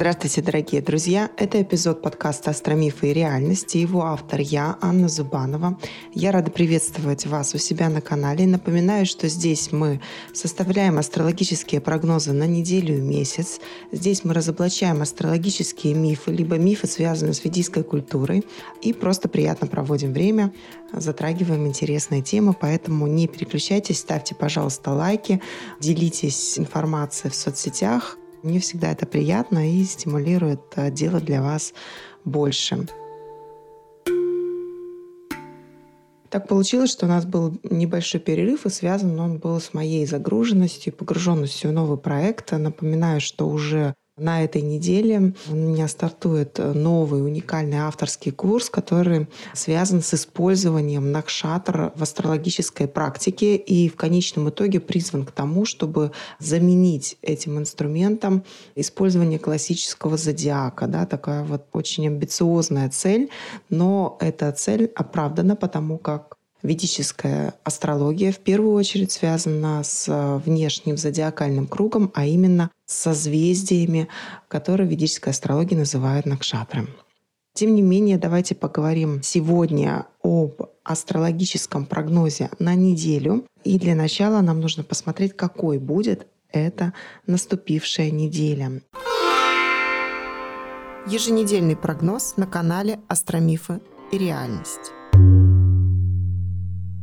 Здравствуйте, дорогие друзья! Это эпизод подкаста «Астромифы и реальности». Его автор я, Анна Зубанова. Я рада приветствовать вас у себя на канале. Напоминаю, что здесь мы составляем астрологические прогнозы на неделю и месяц. Здесь мы разоблачаем астрологические мифы, либо мифы, связанные с ведийской культурой. И просто приятно проводим время, затрагиваем интересные темы. Поэтому не переключайтесь, ставьте, пожалуйста, лайки, делитесь информацией в соцсетях. Мне всегда это приятно и стимулирует э, делать для вас больше. Так получилось, что у нас был небольшой перерыв, и связан он был с моей загруженностью, погруженностью в новый проект. Напоминаю, что уже на этой неделе у меня стартует новый уникальный авторский курс, который связан с использованием Накшатр в астрологической практике и в конечном итоге призван к тому, чтобы заменить этим инструментом использование классического зодиака. Да, такая вот очень амбициозная цель, но эта цель оправдана, потому как Ведическая астрология в первую очередь связана с э, внешним зодиакальным кругом, а именно с созвездиями, которые в ведической астрологии называют накшатром. Тем не менее, давайте поговорим сегодня об астрологическом прогнозе на неделю. И для начала нам нужно посмотреть, какой будет эта наступившая неделя. Еженедельный прогноз на канале Астромифы и реальность.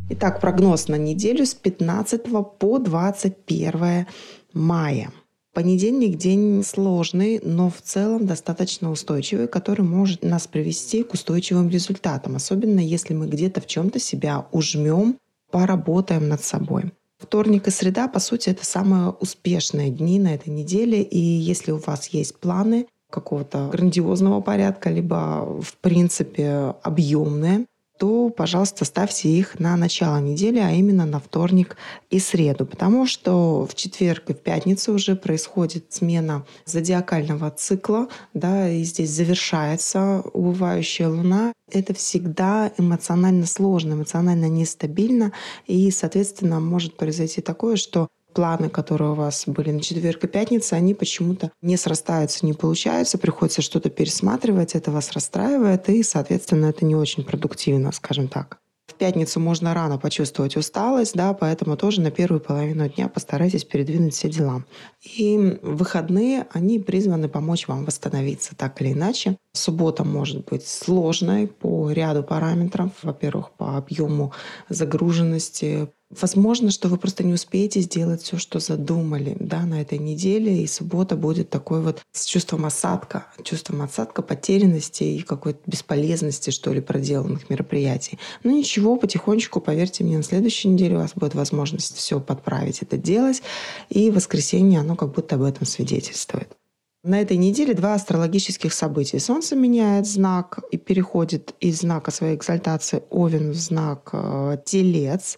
Итак, прогноз на неделю с 15 по 21 мая. Понедельник день сложный, но в целом достаточно устойчивый, который может нас привести к устойчивым результатам, особенно если мы где-то в чем-то себя ужмем, поработаем над собой. Вторник и среда, по сути, это самые успешные дни на этой неделе, и если у вас есть планы какого-то грандиозного порядка, либо в принципе объемные, то, пожалуйста, ставьте их на начало недели, а именно на вторник и среду, потому что в четверг и в пятницу уже происходит смена зодиакального цикла, да, и здесь завершается убывающая луна. Это всегда эмоционально сложно, эмоционально нестабильно, и, соответственно, может произойти такое, что планы, которые у вас были на четверг и пятницу, они почему-то не срастаются, не получаются, приходится что-то пересматривать, это вас расстраивает, и, соответственно, это не очень продуктивно, скажем так. В пятницу можно рано почувствовать усталость, да, поэтому тоже на первую половину дня постарайтесь передвинуть все дела. И выходные, они призваны помочь вам восстановиться так или иначе. Суббота может быть сложной по ряду параметров. Во-первых, по объему загруженности, Возможно, что вы просто не успеете сделать все, что задумали да, на этой неделе, и суббота будет такой вот с чувством осадка, чувством осадка, потерянности и какой-то бесполезности, что ли, проделанных мероприятий. Но ничего, потихонечку, поверьте мне, на следующей неделе у вас будет возможность все подправить, это делать, и воскресенье, оно как будто об этом свидетельствует. На этой неделе два астрологических события. Солнце меняет знак и переходит из знака своей экзальтации Овен в знак э, Телец.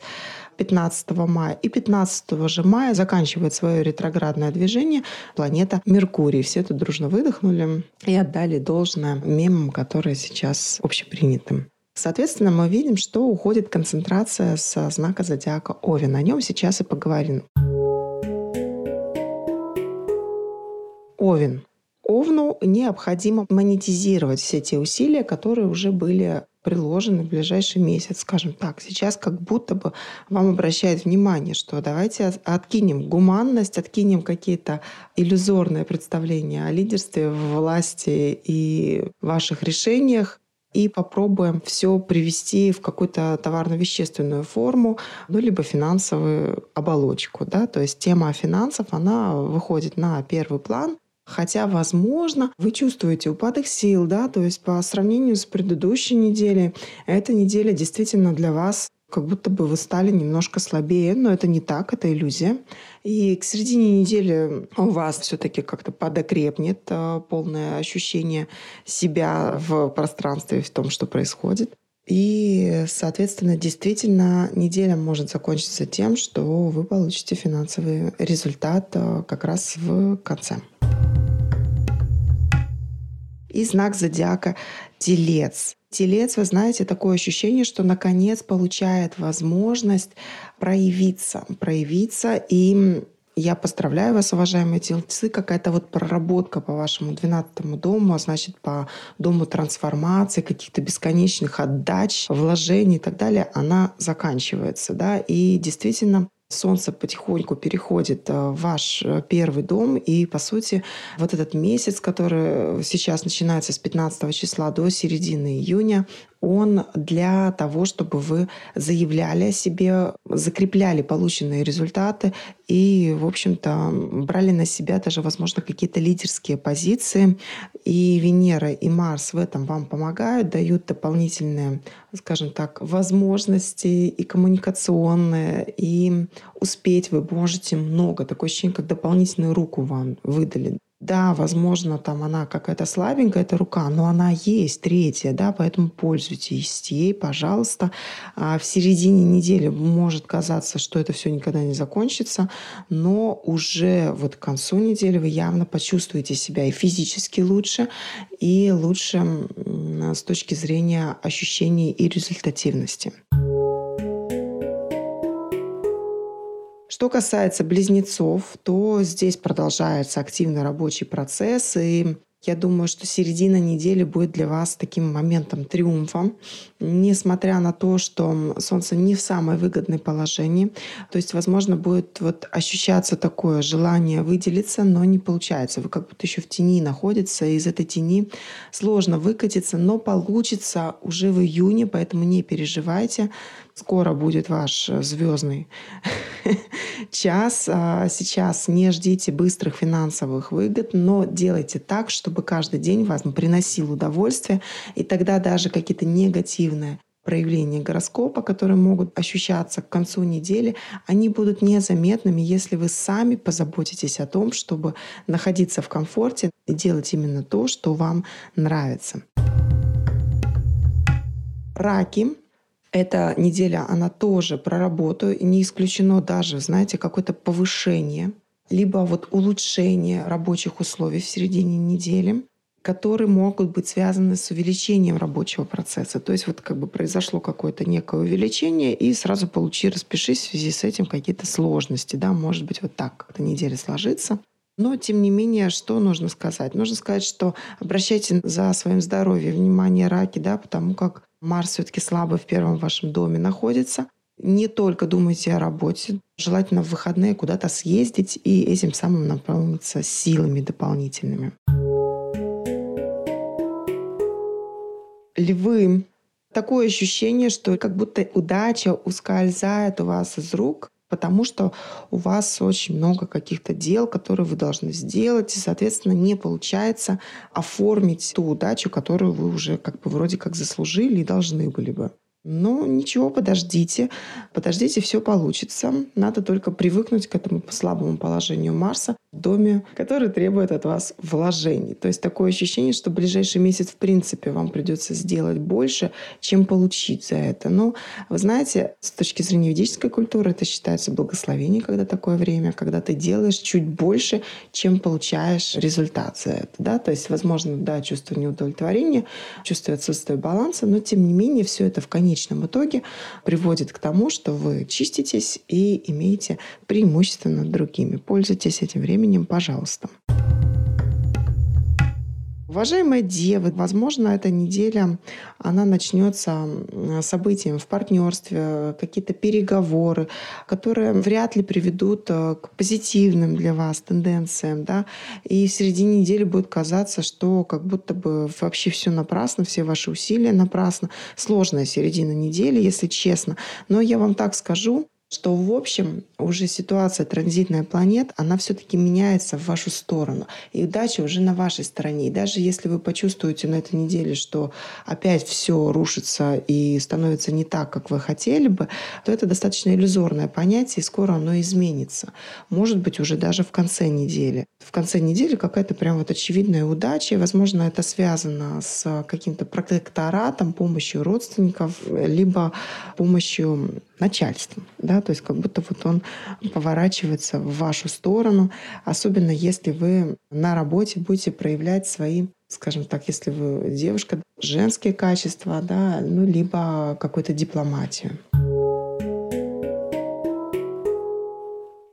15 мая. И 15 же мая заканчивает свое ретроградное движение планета Меркурий. Все тут дружно выдохнули и отдали должное мемам, которые сейчас общепринятым. Соответственно, мы видим, что уходит концентрация со знака зодиака Овен. О нем сейчас и поговорим. Овен. Овну необходимо монетизировать все те усилия, которые уже были приложены в ближайший месяц, скажем так. Сейчас как будто бы вам обращают внимание, что давайте откинем гуманность, откинем какие-то иллюзорные представления о лидерстве, власти и ваших решениях, и попробуем все привести в какую-то товарно-вещественную форму, ну, либо финансовую оболочку. Да? То есть тема финансов, она выходит на первый план, Хотя, возможно, вы чувствуете упадок сил, да, то есть по сравнению с предыдущей неделей, эта неделя действительно для вас как будто бы вы стали немножко слабее, но это не так, это иллюзия. И к середине недели у вас все-таки как-то подокрепнет э, полное ощущение себя в пространстве, в том, что происходит. И, соответственно, действительно, неделя может закончиться тем, что вы получите финансовый результат э, как раз в конце и знак зодиака Телец. Телец, вы знаете, такое ощущение, что наконец получает возможность проявиться, проявиться и Я поздравляю вас, уважаемые тельцы. Какая-то вот проработка по вашему 12 дому, а значит, по дому трансформации, каких-то бесконечных отдач, вложений и так далее, она заканчивается. Да? И действительно, Солнце потихоньку переходит э, в ваш э, первый дом, и, по сути, вот этот месяц, который сейчас начинается с 15 числа до середины июня, он для того, чтобы вы заявляли о себе, закрепляли полученные результаты и, в общем-то, брали на себя даже, возможно, какие-то лидерские позиции. И Венера и Марс в этом вам помогают, дают дополнительные, скажем так, возможности и коммуникационные, и успеть вы можете много. Такое ощущение, как дополнительную руку вам выдали. Да, возможно, там она какая-то слабенькая, эта рука, но она есть, третья, да, поэтому пользуйтесь ей, пожалуйста. А в середине недели может казаться, что это все никогда не закончится, но уже вот к концу недели вы явно почувствуете себя и физически лучше, и лучше с точки зрения ощущений и результативности. Что касается близнецов, то здесь продолжается активный рабочий процесс, и я думаю, что середина недели будет для вас таким моментом триумфа, несмотря на то, что Солнце не в самой выгодной положении. То есть, возможно, будет вот ощущаться такое желание выделиться, но не получается. Вы как будто еще в тени находится, и из этой тени сложно выкатиться, но получится уже в июне, поэтому не переживайте. Скоро будет ваш звездный час. А сейчас не ждите быстрых финансовых выгод, но делайте так, чтобы каждый день вам приносил удовольствие, и тогда даже какие-то негативные проявления гороскопа, которые могут ощущаться к концу недели, они будут незаметными, если вы сами позаботитесь о том, чтобы находиться в комфорте и делать именно то, что вам нравится. Раки эта неделя, она тоже про работу, и не исключено даже, знаете, какое-то повышение, либо вот улучшение рабочих условий в середине недели, которые могут быть связаны с увеличением рабочего процесса. То есть вот как бы произошло какое-то некое увеличение, и сразу получи, распишись в связи с этим какие-то сложности. Да? Может быть, вот так как-то неделя сложится. Но, тем не менее, что нужно сказать? Нужно сказать, что обращайте за своим здоровьем внимание раки, да, потому как Марс все-таки слабо в первом вашем доме находится. Не только думайте о работе, желательно в выходные куда-то съездить и этим самым наполниться силами дополнительными. Львы. Такое ощущение, что как будто удача ускользает у вас из рук, потому что у вас очень много каких-то дел, которые вы должны сделать, и, соответственно, не получается оформить ту удачу, которую вы уже как бы вроде как заслужили и должны были бы. Ну, ничего, подождите. Подождите, все получится. Надо только привыкнуть к этому слабому положению Марса доме, который требует от вас вложений. То есть такое ощущение, что в ближайший месяц в принципе вам придется сделать больше, чем получить за это. Но вы знаете, с точки зрения ведической культуры это считается благословение, когда такое время, когда ты делаешь чуть больше, чем получаешь результат за это. Да? То есть, возможно, да, чувство неудовлетворения, чувство отсутствия баланса, но тем не менее все это в конечном итоге приводит к тому, что вы чиститесь и имеете преимущество над другими. Пользуйтесь этим временем, пожалуйста. Уважаемые девы, возможно, эта неделя, она начнется событием в партнерстве, какие-то переговоры, которые вряд ли приведут э, к позитивным для вас тенденциям. Да? И в середине недели будет казаться, что как будто бы вообще все напрасно, все ваши усилия напрасно. Сложная середина недели, если честно. Но я вам так скажу, что в общем уже ситуация транзитная планет, она все-таки меняется в вашу сторону. И удача уже на вашей стороне. И даже если вы почувствуете на этой неделе, что опять все рушится и становится не так, как вы хотели бы, то это достаточно иллюзорное понятие, и скоро оно изменится. Может быть, уже даже в конце недели. В конце недели какая-то прям вот очевидная удача, возможно, это связано с каким-то протекторатом, помощью родственников, либо помощью начальством. Да? То есть как будто вот он поворачивается в вашу сторону, особенно если вы на работе будете проявлять свои скажем так, если вы девушка, женские качества, да, ну, либо какую-то дипломатию.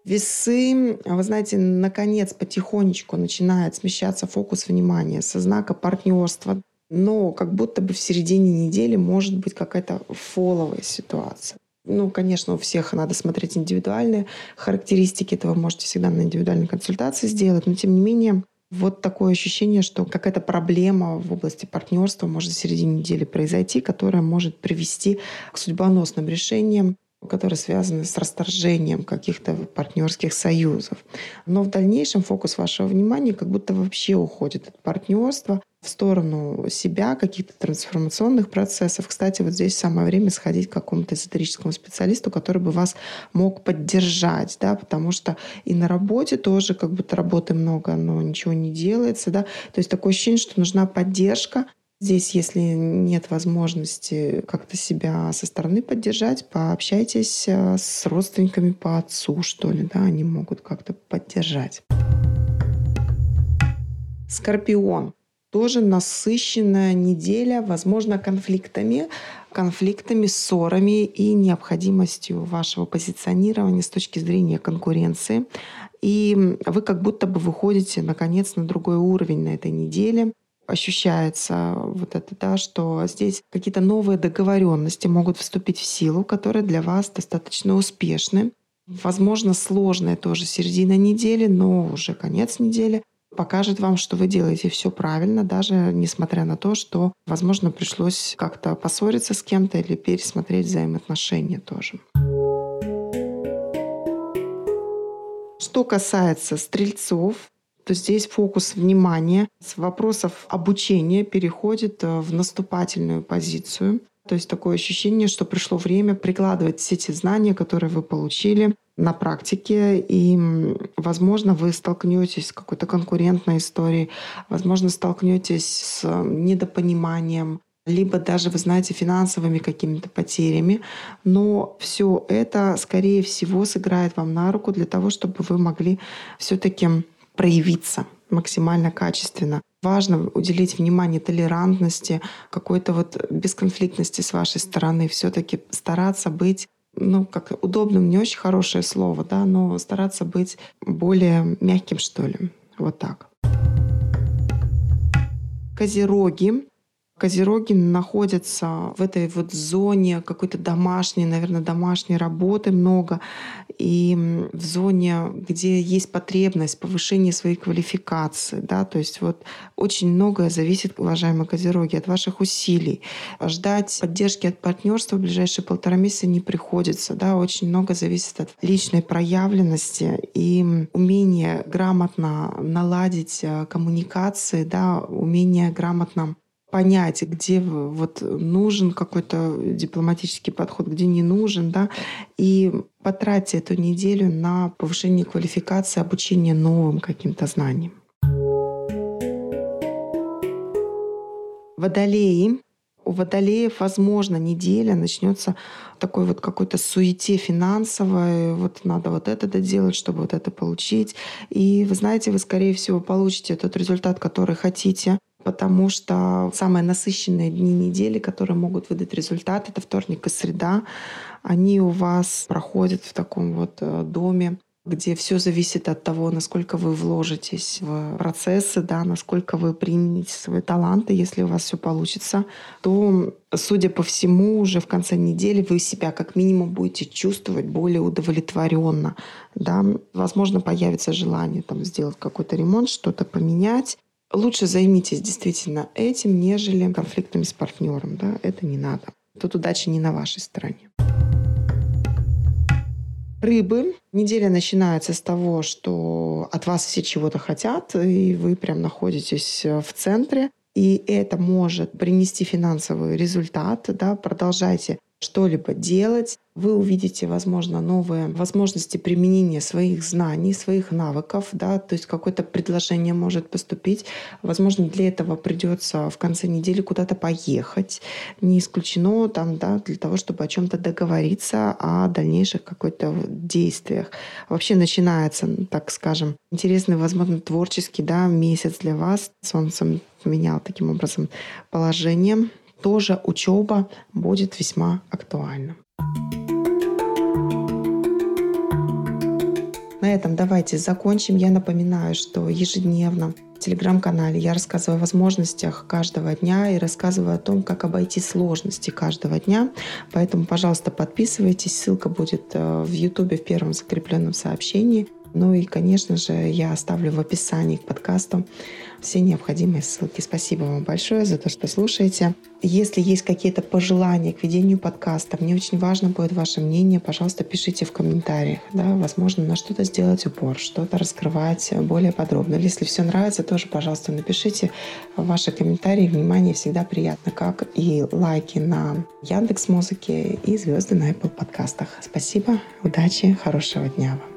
Весы, вы знаете, наконец потихонечку начинает смещаться фокус внимания со знака партнерства, но как будто бы в середине недели может быть какая-то фоловая ситуация. Ну, конечно, у всех надо смотреть индивидуальные характеристики. Это вы можете всегда на индивидуальной консультации сделать. Но, тем не менее, вот такое ощущение, что какая-то проблема в области партнерства может в середине недели произойти, которая может привести к судьбоносным решениям которые связаны с расторжением каких-то партнерских союзов. Но в дальнейшем фокус вашего внимания как будто вообще уходит от партнерства в сторону себя, каких-то трансформационных процессов. Кстати, вот здесь самое время сходить к какому-то эзотерическому специалисту, который бы вас мог поддержать, да, потому что и на работе тоже как будто работы много, но ничего не делается, да. То есть такое ощущение, что нужна поддержка, Здесь, если нет возможности как-то себя со стороны поддержать, пообщайтесь э, с родственниками по отцу, что ли, да, они могут как-то поддержать. Скорпион. Тоже насыщенная неделя, возможно, конфликтами, конфликтами, ссорами и необходимостью вашего позиционирования с точки зрения конкуренции. И вы как будто бы выходите, наконец, на другой уровень на этой неделе – ощущается вот это, да, что здесь какие-то новые договоренности могут вступить в силу, которые для вас достаточно успешны. Возможно, сложная тоже середина недели, но уже конец недели покажет вам, что вы делаете все правильно, даже несмотря на то, что, возможно, пришлось как-то поссориться с кем-то или пересмотреть взаимоотношения тоже. Что касается стрельцов, то здесь фокус внимания с вопросов обучения переходит э, в наступательную позицию. То есть такое ощущение, что пришло время прикладывать все те знания, которые вы получили на практике, и, возможно, вы столкнетесь с какой-то конкурентной историей, возможно, столкнетесь с недопониманием, либо даже, вы знаете, финансовыми какими-то потерями. Но все это, скорее всего, сыграет вам на руку для того, чтобы вы могли все-таки проявиться максимально качественно. Важно уделить внимание толерантности, какой-то вот бесконфликтности с вашей стороны, все-таки стараться быть ну, как удобным, не очень хорошее слово, да, но стараться быть более мягким, что ли. Вот так. Козероги Козероги находятся в этой вот зоне какой-то домашней, наверное, домашней работы много, и в зоне, где есть потребность повышения своей квалификации, да, то есть вот очень многое зависит, уважаемые козероги, от ваших усилий. Ждать поддержки от партнерства в ближайшие полтора месяца не приходится, да, очень много зависит от личной проявленности и умения грамотно наладить э, коммуникации, да, умения грамотно понять, где вот нужен какой-то дипломатический подход, где не нужен, да, и потратьте эту неделю на повышение квалификации, обучение новым каким-то знаниям. Водолеи. У водолеев, возможно, неделя начнется такой вот какой-то суете финансовой. Вот надо вот это доделать, чтобы вот это получить. И вы знаете, вы, скорее всего, получите тот результат, который хотите потому что самые насыщенные дни недели, которые могут выдать результат, это вторник и среда. Они у вас проходят в таком вот э, доме, где все зависит от того, насколько вы вложитесь в процессы, да, насколько вы примете свои таланты. Если у вас все получится, то, судя по всему, уже в конце недели вы себя как минимум будете чувствовать более удовлетворенно. Да. Возможно, появится желание там, сделать какой-то ремонт, что-то поменять. Лучше займитесь действительно этим, нежели конфликтами с партнером. Да? Это не надо. Тут удача не на вашей стороне. Рыбы. Неделя начинается с того, что от вас все чего-то хотят, и вы прям находитесь в центре. И это может принести финансовый результат. Да? Продолжайте что-либо делать, вы увидите, возможно, новые возможности применения своих знаний, своих навыков, да, то есть какое-то предложение может поступить. Возможно, для этого придется в конце недели куда-то поехать. Не исключено там, да, для того, чтобы о чем-то договориться, о дальнейших какой-то действиях. Вообще начинается, так скажем, интересный, возможно, творческий да, месяц для вас. Солнце поменял таким образом положение тоже учеба будет весьма актуальна. этом давайте закончим. Я напоминаю, что ежедневно в телеграм-канале я рассказываю о возможностях каждого дня и рассказываю о том, как обойти сложности каждого дня. Поэтому, пожалуйста, подписывайтесь. Ссылка будет э, в YouTube в первом закрепленном сообщении. Ну и, конечно же, я оставлю в описании к подкасту все необходимые ссылки. Спасибо вам большое за то, что слушаете. Если есть какие-то пожелания к ведению подкаста, мне очень важно будет ваше мнение, пожалуйста, пишите в комментариях. Да, возможно, на что-то сделать упор, что-то раскрывать более подробно. Если все нравится, тоже, пожалуйста, напишите ваши комментарии. Внимание всегда приятно, как и лайки на Яндекс Музыке и звезды на Apple подкастах. Спасибо, удачи, хорошего дня вам.